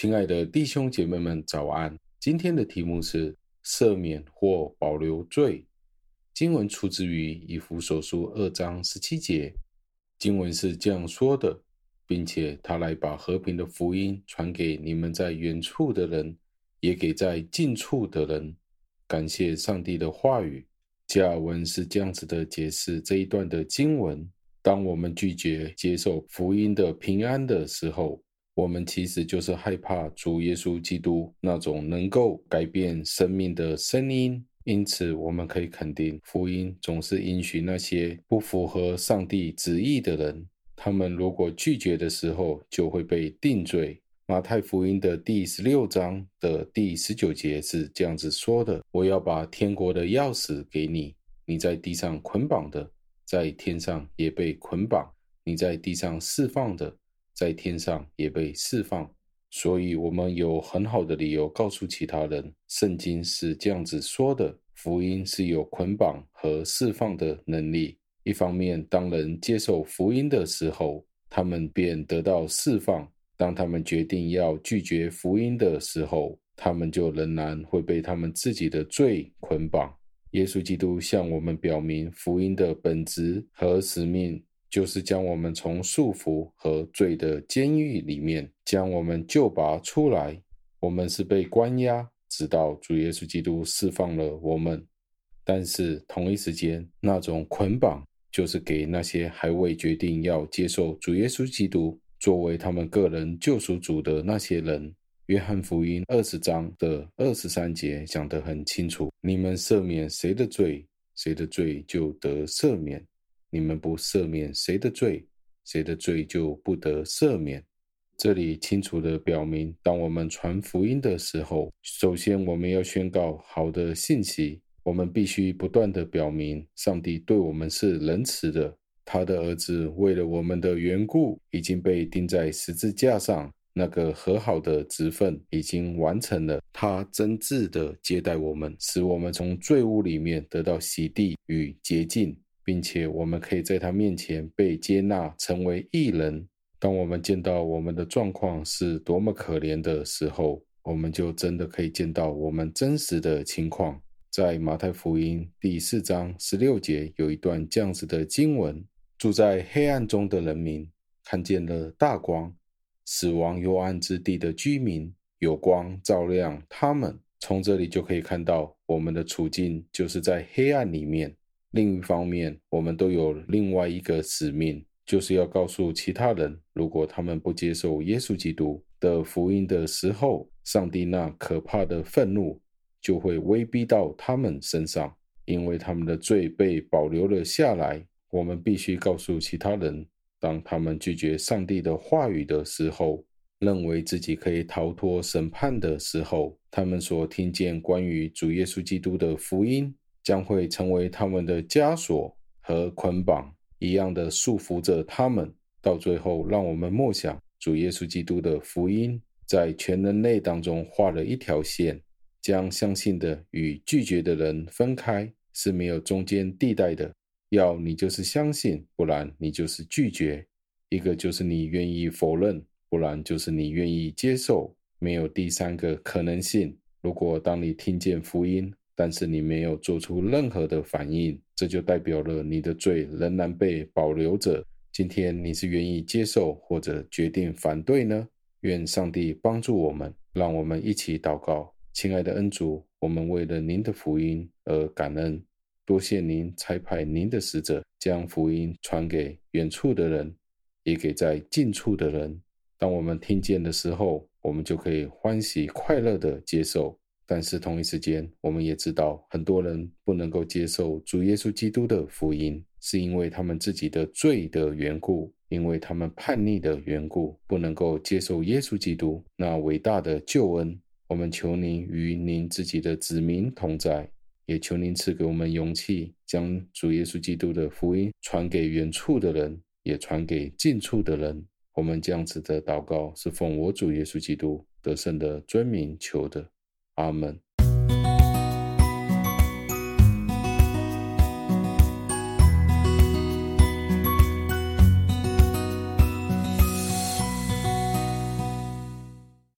亲爱的弟兄姐妹们，早安！今天的题目是赦免或保留罪。经文出自于以弗所书二章十七节，经文是这样说的，并且他来把和平的福音传给你们在远处的人，也给在近处的人。感谢上帝的话语。加尔文是这样子的解释这一段的经文：当我们拒绝接受福音的平安的时候，我们其实就是害怕主耶稣基督那种能够改变生命的声音。因此，我们可以肯定，福音总是允许那些不符合上帝旨意的人，他们如果拒绝的时候，就会被定罪。马太福音的第十六章的第十九节是这样子说的：“我要把天国的钥匙给你，你在地上捆绑的，在天上也被捆绑；你在地上释放的，在天上也被释放。”所以，我们有很好的理由告诉其他人，圣经是这样子说的：福音是有捆绑和释放的能力。一方面，当人接受福音的时候，他们便得到释放。当他们决定要拒绝福音的时候，他们就仍然会被他们自己的罪捆绑。耶稣基督向我们表明，福音的本质和使命，就是将我们从束缚和罪的监狱里面将我们救拔出来。我们是被关押，直到主耶稣基督释放了我们。但是同一时间，那种捆绑就是给那些还未决定要接受主耶稣基督。作为他们个人救赎主的那些人，约翰福音二十章的二十三节讲得很清楚：你们赦免谁的罪，谁的罪就得赦免；你们不赦免谁的罪，谁的罪就不得赦免。这里清楚地表明，当我们传福音的时候，首先我们要宣告好的信息，我们必须不断地表明上帝对我们是仁慈的。他的儿子为了我们的缘故，已经被钉在十字架上。那个和好的职分已经完成了。他真挚地接待我们，使我们从罪污里面得到洗涤与洁净，并且我们可以在他面前被接纳，成为异人。当我们见到我们的状况是多么可怜的时候，我们就真的可以见到我们真实的情况。在马太福音第四章十六节有一段这样子的经文。住在黑暗中的人民看见了大光，死亡幽暗之地的居民有光照亮他们。从这里就可以看到，我们的处境就是在黑暗里面。另一方面，我们都有另外一个使命，就是要告诉其他人，如果他们不接受耶稣基督的福音的时候，上帝那可怕的愤怒就会威逼到他们身上，因为他们的罪被保留了下来。我们必须告诉其他人，当他们拒绝上帝的话语的时候，认为自己可以逃脱审判的时候，他们所听见关于主耶稣基督的福音，将会成为他们的枷锁和捆绑一样的束缚着他们。到最后，让我们默想主耶稣基督的福音，在全人类当中画了一条线，将相信的与拒绝的人分开，是没有中间地带的。要你就是相信，不然你就是拒绝；一个就是你愿意否认，不然就是你愿意接受。没有第三个可能性。如果当你听见福音，但是你没有做出任何的反应，这就代表了你的罪仍然被保留着。今天你是愿意接受，或者决定反对呢？愿上帝帮助我们，让我们一起祷告。亲爱的恩主，我们为了您的福音而感恩。多谢您差派您的使者，将福音传给远处的人，也给在近处的人。当我们听见的时候，我们就可以欢喜快乐地接受。但是同一时间，我们也知道很多人不能够接受主耶稣基督的福音，是因为他们自己的罪的缘故，因为他们叛逆的缘故，不能够接受耶稣基督那伟大的救恩。我们求您与您自己的子民同在。也求您赐给我们勇气，将主耶稣基督的福音传给远处的人，也传给近处的人。我们这样子的祷告，是奉我主耶稣基督得胜的尊名求的。Amen.